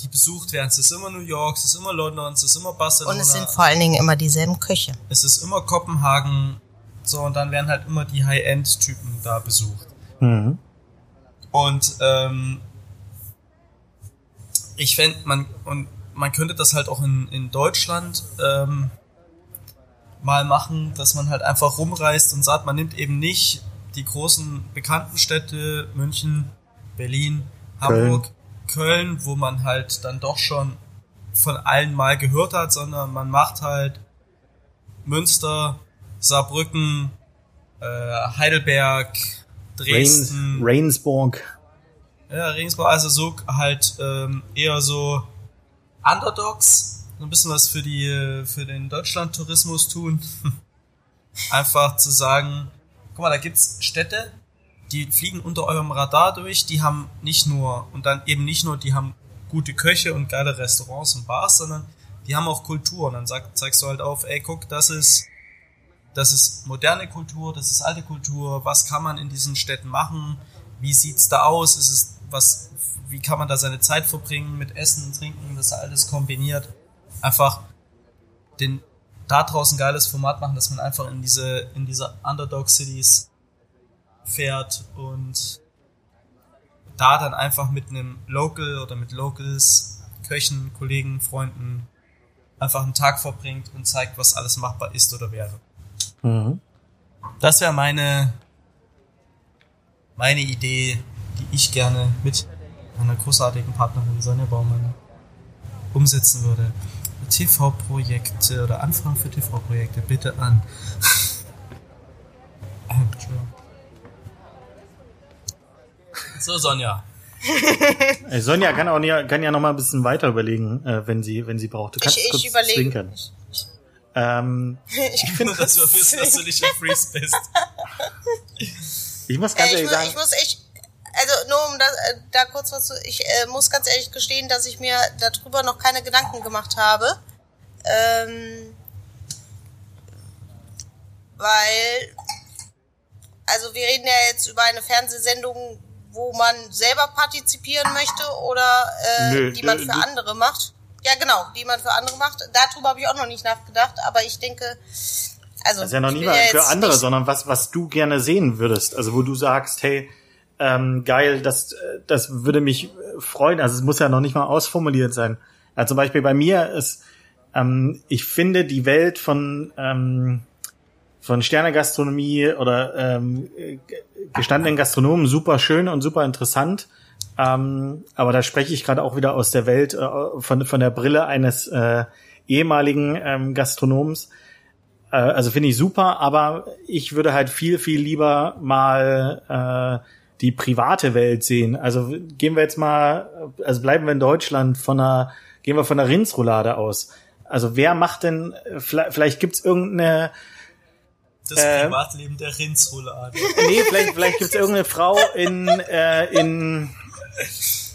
die besucht werden. Es ist immer New York, es ist immer London, es ist immer Barcelona. Und es sind vor allen Dingen immer dieselben Köche. es ist immer Kopenhagen. So, und dann werden halt immer die High-End-Typen da besucht. Mhm. Und ähm, ich fände, man, und man könnte das halt auch in, in Deutschland ähm, mal machen, dass man halt einfach rumreist und sagt, man nimmt eben nicht die großen bekannten Städte, München, Berlin, Hamburg, Köln, wo man halt dann doch schon von allen mal gehört hat, sondern man macht halt Münster, Saarbrücken, äh, Heidelberg, Dresden, Rainsburg. ja, Regensburg, also so halt ähm, eher so Underdogs, ein bisschen was für die für den Deutschland-Tourismus tun. Einfach zu sagen, guck mal, da gibt's Städte, die fliegen unter eurem Radar durch, die haben nicht nur und dann eben nicht nur, die haben gute Köche und geile Restaurants und Bars, sondern die haben auch Kultur. Und dann sag, zeigst du halt auf, ey, guck, das ist das ist moderne Kultur, das ist alte Kultur, was kann man in diesen Städten machen, wie sieht's da aus, ist es was, wie kann man da seine Zeit verbringen mit Essen, Trinken, das alles kombiniert. Einfach den, da draußen geiles Format machen, dass man einfach in diese, in diese Underdog-Cities fährt und da dann einfach mit einem Local oder mit Locals, Köchen, Kollegen, Freunden einfach einen Tag verbringt und zeigt, was alles machbar ist oder wäre. Mhm. Das wäre meine, meine Idee, die ich gerne mit meiner großartigen Partnerin Sonja Baumann umsetzen würde. TV-Projekte oder Anfragen für TV-Projekte bitte an. Entschuldigung. So, Sonja. Äh, Sonja kann auch nie, kann ja noch mal ein bisschen weiter überlegen, äh, wenn sie wenn sie braucht. Du kannst Ich, ich kurz überlege. zwinkern. Ich, ich, Ähm, ich, Nur, dass du wissen, dass du nicht im Freeze bist. ich muss ganz äh, ich, ehrlich muss, sagen, ich muss echt, also nur um das, äh, da kurz was zu, ich äh, muss ganz ehrlich gestehen, dass ich mir darüber noch keine Gedanken gemacht habe. Ähm, weil, also wir reden ja jetzt über eine Fernsehsendung, wo man selber partizipieren möchte oder äh, Nö, die man äh, für andere macht. Ja, genau, die man für andere macht. Darüber habe ich auch noch nicht nachgedacht, aber ich denke, also das ist ja noch nie mal für andere, sondern was was du gerne sehen würdest. Also wo du sagst, hey, ähm, geil, das äh, das würde mich äh, freuen. Also es muss ja noch nicht mal ausformuliert sein. Ja, zum Beispiel bei mir ist, ähm, ich finde die Welt von ähm, von Sternegastronomie oder ähm, äh, gestandenen Gastronomen super schön und super interessant. Ähm, aber da spreche ich gerade auch wieder aus der Welt, äh, von, von der Brille eines äh, ehemaligen ähm, Gastronoms. Äh, also finde ich super, aber ich würde halt viel, viel lieber mal äh, die private Welt sehen. Also gehen wir jetzt mal, also bleiben wir in Deutschland von einer, gehen wir von der Rindsroulade aus. Also wer macht denn, vielleicht, vielleicht gibt's irgendeine Das Äh, Privatleben der Rindsroulade. Nee, vielleicht, vielleicht gibt es irgendeine Frau in, äh, in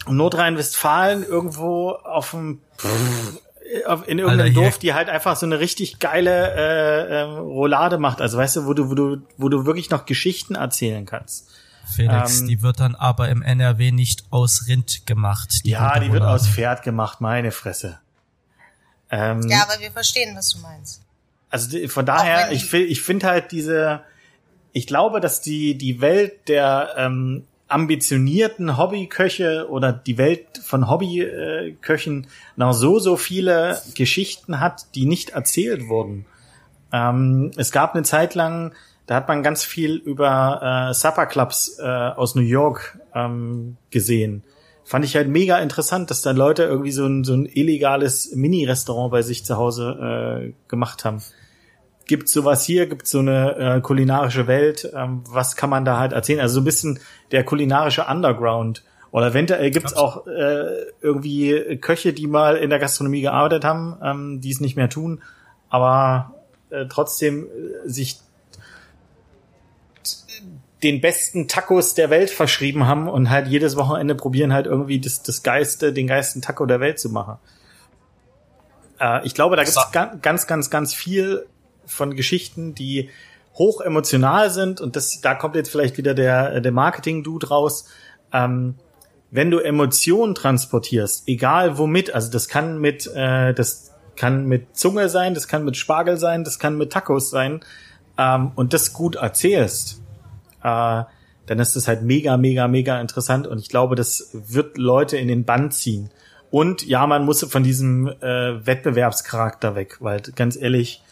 Nordrhein-Westfalen irgendwo auf dem auf, in irgendeinem Alter, Dorf, die halt einfach so eine richtig geile äh, ähm, Roulade macht. Also weißt du, wo du, wo du, wo du wirklich noch Geschichten erzählen kannst. Felix, Ähm, die wird dann aber im NRW nicht aus Rind gemacht. ja, gute die wird aus Pferd gemacht, meine Fresse. Ähm, Ja, aber wir verstehen, was du meinst. Also von daher, ich, fi- ich finde halt diese, ich glaube, dass die, die Welt der ähm, ambitionierten Hobbyköche oder die Welt von Hobbyköchen noch so, so viele Geschichten hat, die nicht erzählt wurden. Ähm, es gab eine Zeit lang, da hat man ganz viel über äh, Supper Clubs äh, aus New York ähm, gesehen. Fand ich halt mega interessant, dass da Leute irgendwie so ein, so ein illegales Mini-Restaurant bei sich zu Hause äh, gemacht haben. Gibt's sowas hier? Gibt's so eine äh, kulinarische Welt? Ähm, was kann man da halt erzählen? Also so ein bisschen der kulinarische Underground. Oder eventuell gibt's auch äh, irgendwie Köche, die mal in der Gastronomie gearbeitet haben, ähm, die es nicht mehr tun, aber äh, trotzdem äh, sich den besten Tacos der Welt verschrieben haben und halt jedes Wochenende probieren halt irgendwie das, das Geiste, den geilsten Taco der Welt zu machen. Äh, ich glaube, da gibt's Sa- ga- ganz, ganz, ganz viel von Geschichten, die hoch emotional sind und das, da kommt jetzt vielleicht wieder der, der Marketing-Dude raus. Ähm, wenn du Emotionen transportierst, egal womit, also das kann mit, äh, das kann mit Zunge sein, das kann mit Spargel sein, das kann mit Tacos sein, ähm, und das gut erzählst, äh, dann ist das halt mega, mega, mega interessant und ich glaube, das wird Leute in den Bann ziehen. Und ja, man muss von diesem äh, Wettbewerbscharakter weg, weil ganz ehrlich,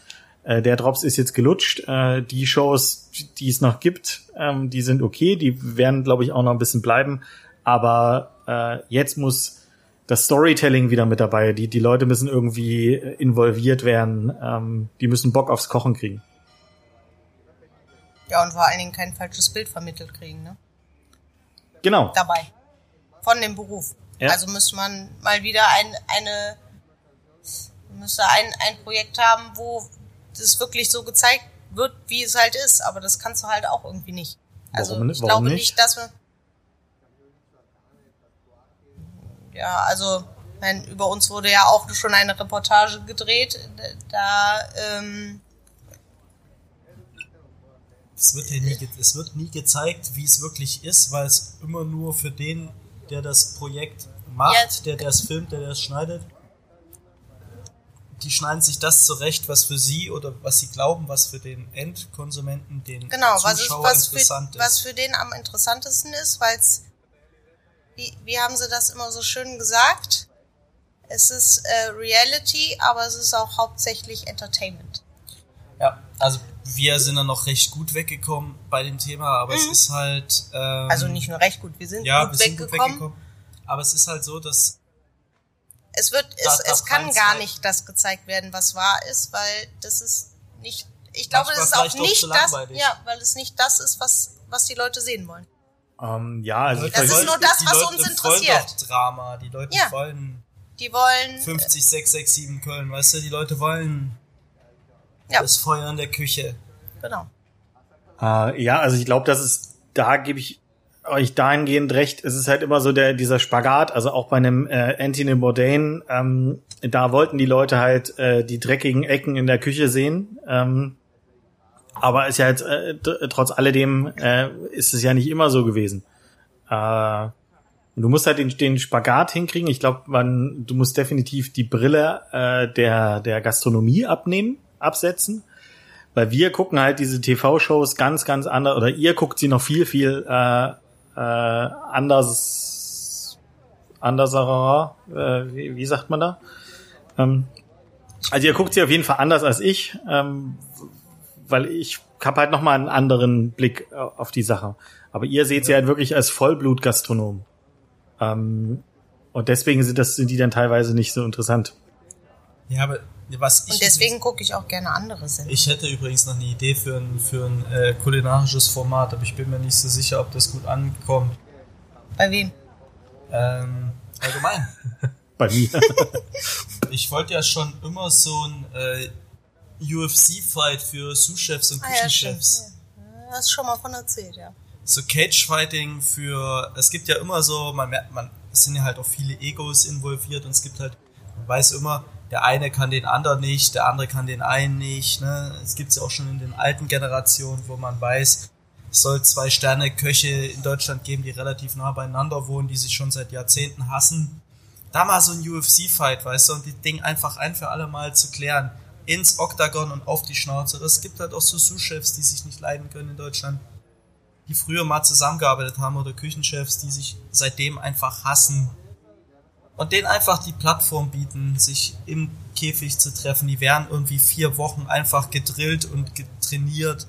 äh, der Drops ist jetzt gelutscht. Äh, die Shows, die es noch gibt, ähm, die sind okay, die werden, glaube ich, auch noch ein bisschen bleiben. Aber äh, jetzt muss das Storytelling wieder mit dabei. Die, die Leute müssen irgendwie involviert werden. Ähm, die müssen Bock aufs Kochen kriegen. Ja, und vor allen Dingen kein falsches Bild vermittelt kriegen, ne? Genau. Dabei. Von dem Beruf. Ja. Also müsste man mal wieder ein, eine, müsste ein, ein Projekt haben, wo das wirklich so gezeigt wird, wie es halt ist. Aber das kannst du halt auch irgendwie nicht. Also Warum- ich warum glaube nicht? dass wir. Ja, also mein, über uns wurde ja auch schon eine Reportage gedreht. Da ähm, Es wird, ja nie, es wird nie gezeigt, wie es wirklich ist, weil es immer nur für den, der das Projekt macht, Ja. der das filmt, der das schneidet, die schneiden sich das zurecht, was für sie oder was sie glauben, was für den Endkonsumenten, den Genau, was, ist, Zuschauer was, für, interessant was ist. für den am interessantesten ist, weil es, wie, wie haben sie das immer so schön gesagt? Es ist äh, Reality, aber es ist auch hauptsächlich Entertainment. Ja, also wir sind dann noch recht gut weggekommen bei dem Thema, aber es ist halt. Ähm, Also nicht nur recht gut, wir sind ja, gut wir sind gut weggekommen. weggekommen. Aber es ist halt so, dass Es wird, es, es kann gar halt- nicht das gezeigt werden, was wahr ist, weil das ist nicht, ich glaube, das ist auch nicht das, ja, weil es nicht das ist, was, was die Leute sehen wollen. Ähm, ja, also Das ist nur das, die was Leute uns wollen interessiert. Doch Drama, die Leute Ja. wollen Die wollen, 50, 6, 6, 7 Köln, weißt du, die Leute wollen ja, das Feuer in der Küche. genau. Äh, ja, also ich glaube, das ist, da gebe ich euch dahingehend recht. Es ist halt immer so der dieser Spagat. Also auch bei einem äh, Anthony Bourdain, ähm, da wollten die Leute halt äh, die dreckigen Ecken in der Küche sehen. Ähm, aber ist ja jetzt äh, tr- trotz alledem äh, ist es ja nicht immer so gewesen. Äh, du musst halt den, den Spagat hinkriegen. Ich glaube, man, du musst definitiv die Brille äh, der der Gastronomie abnehmen, absetzen weil wir gucken halt diese TV-Shows ganz, ganz anders, oder ihr guckt sie noch viel, viel äh, äh, anders, anderser, äh, wie, wie sagt man da? Ähm, also ihr guckt sie auf jeden Fall anders als ich, ähm, weil ich habe halt noch mal einen anderen Blick äh, auf die Sache. Aber ihr seht sie halt wirklich als Vollblut-Gastronom. Ähm, und deswegen sind das sind die dann teilweise nicht so interessant. Ja, aber was ich Und deswegen gucke ich auch gerne andere Sendungen. Ich hätte übrigens noch eine Idee für ein, für ein äh, kulinarisches Format, aber ich bin mir nicht so sicher, ob das gut ankommt. Bei wem? Ähm, allgemein. Bei mir. Ich wollte ja schon immer so ein äh, UFC-Fight für Sous-Chefs und Ah, ja, Küchenchefs. Ja, hast schon mal von erzählt, ja. so Cage-Fighting für, es gibt ja immer so, man merkt, man, es sind ja halt auch viele Egos involviert und es gibt halt, man weiß immer, der eine kann den anderen nicht, der andere kann den einen nicht, ne? Es gibt's ja auch schon in den alten Generationen, wo man weiß, es soll zwei Sterne Köche in Deutschland geben, die relativ nah beieinander wohnen, die sich schon seit Jahrzehnten hassen. Da mal so ein UFC-Fight, weißt du, und die Ding einfach ein für alle Mal zu klären. Ins Oktagon und auf die Schnauze. Das gibt halt auch so Sous-Chefs, die sich nicht leiden können in Deutschland die früher mal zusammengearbeitet haben oder Küchenchefs, die sich seitdem einfach hassen und denen einfach die Plattform bieten, sich im Käfig zu treffen. Die werden irgendwie vier Wochen einfach gedrillt und getrainiert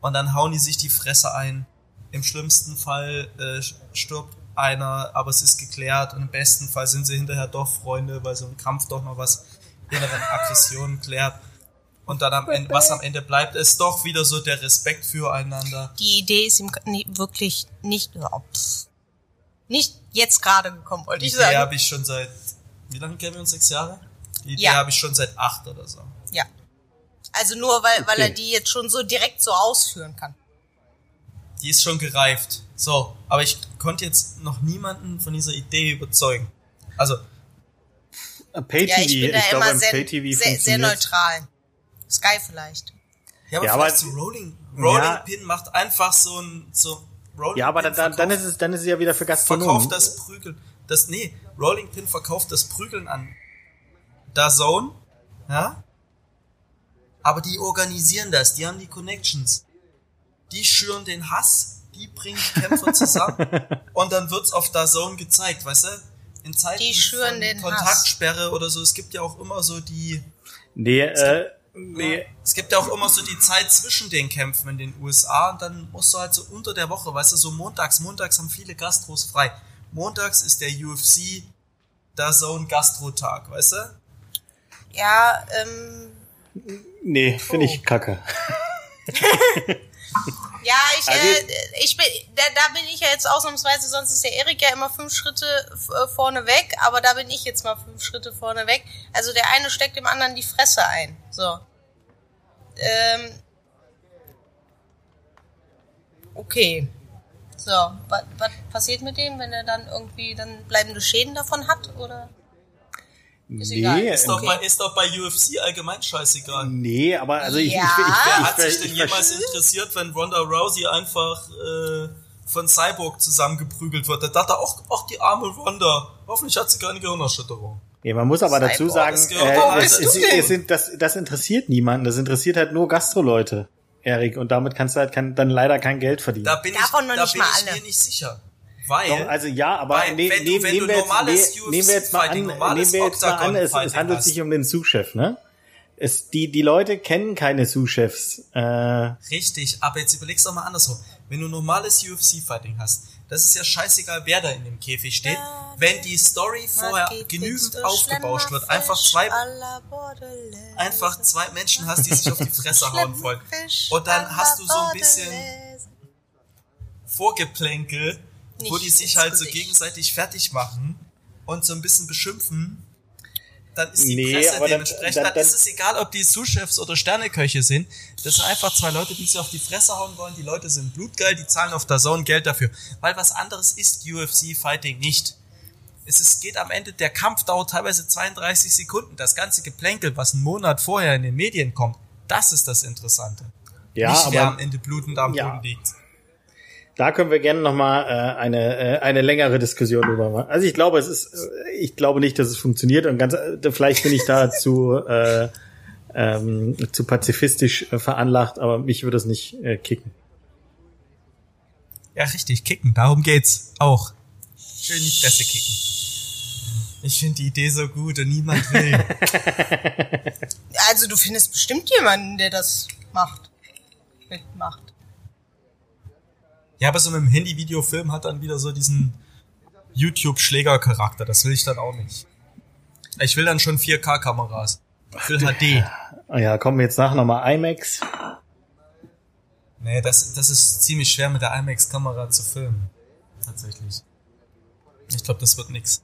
und dann hauen die sich die Fresse ein. Im schlimmsten Fall äh, stirbt einer, aber es ist geklärt und im besten Fall sind sie hinterher doch Freunde, weil so ein Kampf doch noch was inneren Aggressionen klärt. Und dann am Ende, was am Ende bleibt, ist doch wieder so der Respekt füreinander. Die Idee ist ihm wirklich nicht, nicht jetzt gerade gekommen, wollte Die ich Idee sagen. habe ich schon seit, wie lange kennen wir uns? Sechs Jahre? Die Idee Ja. habe ich schon seit acht oder so. Ja. Also nur, weil, weil Okay. er die jetzt schon so direkt so ausführen kann. Die ist schon gereift. So, aber ich konnte jetzt noch niemanden von dieser Idee überzeugen. Also, Pay-TV, Ja, ich bin da glaube, immer im sehr, Pay-TV sehr, sehr neutral. Sky vielleicht. ja, aber Ja, vielleicht aber- so Rolling, Rolling Ja. Pin macht einfach so ein, so, Rolling Ja, aber Pin dann, dann, ist es, dann ist es ja wieder für Gastronomen. verkauft das Prügeln. Das, nee, Rolling Pin verkauft das Prügeln an DAZN, ja? Aber die organisieren das, die haben die Connections. Die schüren den Hass, die bringen die Kämpfer zusammen und dann wird's auf DAZN gezeigt, weißt du? In Zeiten Die schüren von den Hass. Kontaktsperre oder so, es gibt ja auch immer so die, Nee, äh, nee. es gibt ja auch immer so die Zeit zwischen den Kämpfen in den USA und dann musst du halt so unter der Woche, weißt du, so montags, montags haben viele Gastros frei. Montags ist der UFC da so ein Gastrotag, weißt du? Ja, ähm, Nee, finde ich kacke. ja, ich, Also- äh, ich bin, da, da bin ich ja jetzt ausnahmsweise, sonst ist der Erik ja immer fünf Schritte äh, vorne weg, aber da bin ich jetzt mal fünf Schritte vorne weg. Also der eine steckt dem anderen die Fresse ein. So. Ähm, okay. So, was passiert mit dem, wenn er dann irgendwie dann bleibende Schäden davon hat, oder? Ist egal. Nee, Ist, doch Okay. bei, ist doch bei UFC allgemein scheißegal. nee, aber also ich, Ja. ich, ich, ich, Wer ich, hat sich denn ich, jemals interessiert, wenn Ronda Rousey einfach äh, von Cyborg zusammengeprügelt wird? Da dachte er auch, ach die arme Ronda, hoffentlich hat sie keine Gehirnerschütterung. Nee, man muss aber Cyborg, dazu sagen, äh, es, es, es sind, das, das interessiert niemanden. Das interessiert halt nur Gastroleute, Erik. Und damit kannst du halt kein, dann leider kein Geld verdienen. Da bin Davon ich, noch da nicht bin mal ich alle. mir nicht sicher. Weil, Doch, also ja, aber Weil, ne, wenn du- nehmen, wenn nehmen du wir jetzt, normales ne, nehmen wir jetzt mal an, UFC-Fighting, normales nehmen wir jetzt mal an, es, es handelt hast. sich um den Sous-Chef, ne? Es, die, die Leute kennen keine Sous-Chefs. Äh, Richtig, aber jetzt überlegst doch mal andersrum. Wenn du normales UFC-Fighting hast, das ist ja scheißegal, wer da in dem Käfig steht. Wenn die Story vorher genügend aufgebauscht wird, einfach zwei, einfach zwei Menschen hast, die sich auf die Fresse hauen wollen. Und dann hast du so ein bisschen Vorgeplänkel, wo die sich halt so gegenseitig fertig machen und so ein bisschen beschimpfen. Dann ist die Nee, Presse aber dementsprechend, dann- dann, dann- ist es egal, ob die Sous-Chefs oder Sterneköche sind. Das sind einfach zwei Leute, die sich auf die Fresse hauen wollen. Die Leute sind blutgeil, die zahlen auf der Zone Geld dafür. Weil was anderes ist UFC-Fighting nicht. Es ist, geht am Ende, der Kampf dauert teilweise 32 Sekunden. Das ganze Geplänkel, was einen Monat vorher in den Medien kommt, das ist das Interessante. ja, nicht wer am aber Ende blutend am Ja. Boden liegt. Da können wir gerne noch mal äh, eine äh, eine längere Diskussion drüber machen. Also ich glaube, es ist, äh, ich glaube nicht, dass es funktioniert und ganz, äh, vielleicht bin ich da zu äh, ähm, zu pazifistisch äh, veranlagt, aber mich würde es nicht äh, kicken. Ja, richtig, kicken, darum geht's auch. Schön die Fresse kicken. Ich finde die Idee so gut und niemand will. Also du findest bestimmt jemanden, der das macht. Mitmacht. Ja, aber so mit dem Handy-Videofilm hat dann wieder so diesen YouTube-Schläger-Charakter. Das will ich dann auch nicht. Ich will dann schon 4K-Kameras. Ich will HD. Ja, kommen wir jetzt nach nochmal IMAX. Nee, das, das ist ziemlich schwer mit der IMAX-Kamera zu filmen. Tatsächlich. Ich glaube, das wird nix.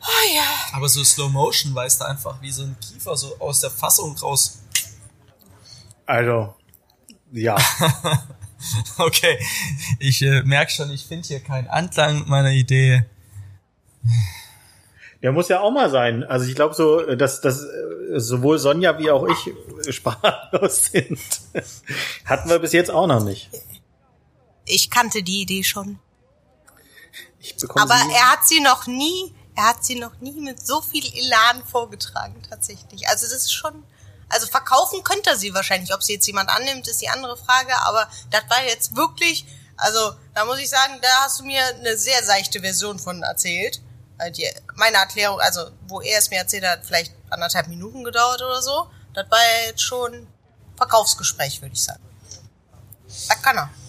Oh ja. Aber so Slow Motion weißt du einfach, wie so ein Kiefer so aus der Fassung raus. Also, ja. Okay, ich äh, merke schon, ich finde hier keinen Anklang mit meiner Idee. Der muss ja auch mal sein. Also ich glaube so, dass, dass äh, sowohl Sonja wie auch ich sprachlos sind. Hatten wir bis jetzt auch noch nicht. Ich kannte die Idee schon. Aber er hat sie noch nie, er hat sie noch nie mit so viel Elan vorgetragen, tatsächlich. Also das ist schon, also verkaufen könnte sie wahrscheinlich. Ob sie jetzt jemand annimmt, ist die andere Frage. Aber das war jetzt wirklich, also da muss ich sagen, da hast du mir eine sehr seichte Version von erzählt. Äh, Die, meine Erklärung, also wo er es mir erzählt hat, vielleicht anderthalb Minuten gedauert oder so. Das war jetzt schon Verkaufsgespräch, würde ich sagen. Das kann er.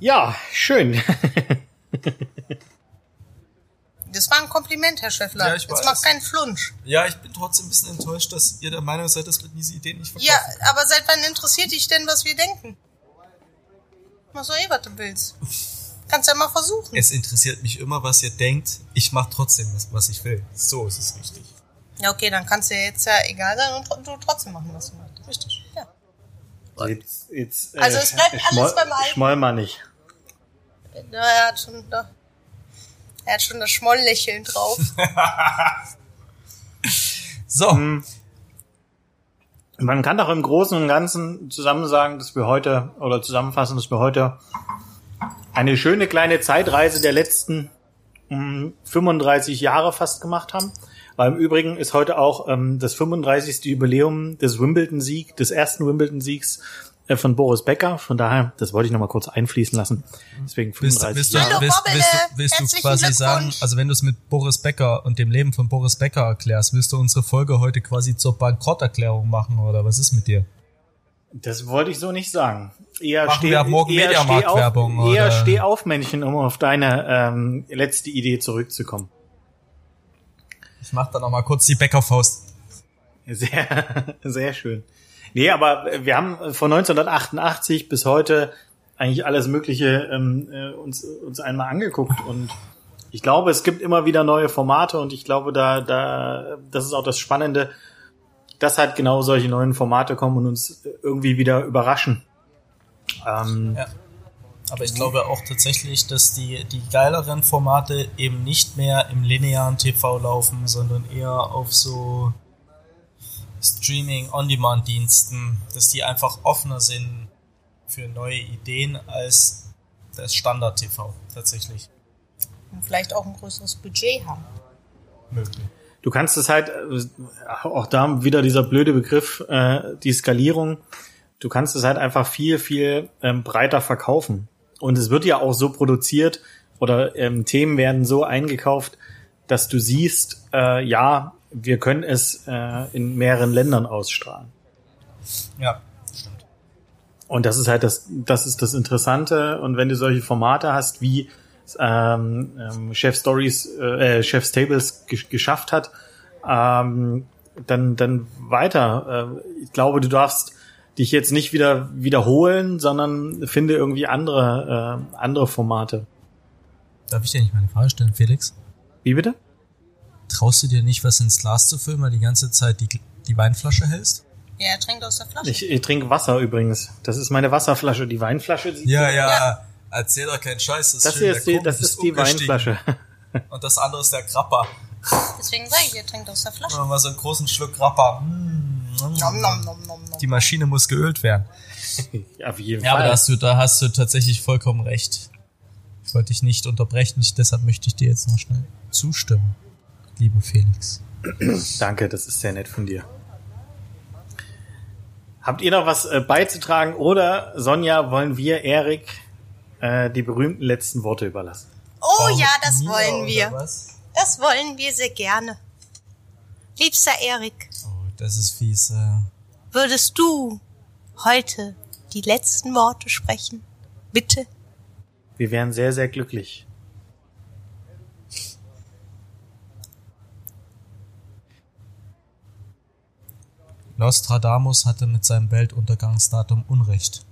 Ja, schön. Das war ein Kompliment, Herr Schäffler. Ja, ich Jetzt weiß. mach keinen Flunsch. Ja, ich bin trotzdem ein bisschen enttäuscht, dass ihr der Meinung seid, dass wir diese Idee nicht verkaufen. Ja, aber seit wann interessiert dich denn, was wir denken? Mach so eh, was du willst. Kannst ja mal versuchen. Es interessiert mich immer, was ihr denkt. Ich mache trotzdem das, was ich will. So ist es richtig. Ja, okay, dann kannst du ja jetzt ja egal sein und du trotzdem machen, was du möchtest. Richtig. Ja. Jetzt, jetzt, äh, Also es bleibt alles beim Alten. Schmoll mal nicht. Ja, er hat schon, da, er hat schon das Schmolllächeln drauf. So, Man kann doch im Großen und Ganzen zusammen sagen, dass wir heute, oder zusammenfassen, dass wir heute eine schöne kleine Zeitreise der letzten mh, 35 Jahre fast gemacht haben. Weil im Übrigen ist heute auch ähm, das 35. Jubiläum des Wimbledon-Sieg, des ersten Wimbledon-Siegs äh, von Boris Becker. Von daher, das wollte ich nochmal kurz einfließen lassen. Deswegen Willst, 35 willst, du, Jahre. Willst, willst, du, willst du quasi sagen, also wenn du es mit Boris Becker und dem Leben von Boris Becker erklärst, willst du unsere Folge heute quasi zur Bankrotterklärung machen oder was ist mit dir? Das wollte ich so nicht sagen. Eher Machen wir ab morgen eher Mediamarkt-Werbung, Steh auf, eher oder? steh auf, Männchen, um auf deine ähm, letzte Idee zurückzukommen. Ich mach da noch mal kurz die Bäckerfaust. Sehr, sehr schön. Nee, aber wir haben von 1988 bis heute eigentlich alles Mögliche ähm, äh, uns, uns einmal angeguckt und ich glaube, es gibt immer wieder neue Formate und ich glaube, da, da, das ist auch das Spannende, dass halt genau solche neuen Formate kommen und uns irgendwie wieder überraschen. Ähm, Ja. Aber ich glaube auch tatsächlich, dass die, die geileren Formate eben nicht mehr im linearen TV laufen, sondern eher auf so Streaming-On-Demand-Diensten, dass die einfach offener sind für neue Ideen als das Standard-TV tatsächlich Und vielleicht auch ein größeres Budget haben. möglich. Du kannst es halt, auch da wieder dieser blöde Begriff, äh, die Skalierung, du kannst es halt einfach viel, viel ähm, breiter verkaufen. Und es wird ja auch so produziert oder ähm, Themen werden so eingekauft, dass du siehst, äh, ja, wir können es äh, in mehreren Ländern ausstrahlen. Ja, stimmt. Und das ist halt das, das ist das Interessante. Und wenn du solche Formate hast, wie ähm, ähm, Chef Stories, äh, Chef's Tables gesch geschafft hat, ähm, dann, dann weiter. Äh, ich glaube, du darfst dich jetzt nicht wieder wiederholen, sondern finde irgendwie andere, äh, andere Formate. Darf ich dir nicht meine Frage stellen, Felix? Wie bitte? Traust du dir nicht, was ins Glas zu füllen, weil die ganze Zeit die, die Weinflasche hältst? Ja, er trinkt aus der Flasche. Ich, ich trinke Wasser übrigens. Das ist meine Wasserflasche. Die Weinflasche. sieht Ja, so- ja. Erzähl doch keinen Scheiß. Das, Das ist hier schön, ist die, das ist die. Weinflasche. Und das andere ist der Grappa. Deswegen sage ich, er trinkt aus der Flasche. Machen wir mal so einen großen Schluck Grappa. Mm, Nom, nom, nom, nom, nom. Die Maschine muss geölt werden. Ja, auf jeden Ja, aber Fall. da hast du, da hast du tatsächlich vollkommen recht. Ich wollte dich nicht unterbrechen, deshalb möchte ich dir jetzt noch schnell zustimmen, liebe Felix. Danke, das ist sehr nett von dir. Habt ihr noch was äh, beizutragen oder Sonja, wollen wir Erik äh, die berühmten letzten Worte überlassen? Oh ja, das wollen wir. Das wollen wir sehr gerne. Liebster Erik, Oh, das ist fies. Äh. würdest du heute die letzten Worte sprechen? Bitte? Wir wären sehr, sehr glücklich. Nostradamus hatte mit seinem Weltuntergangsdatum Unrecht.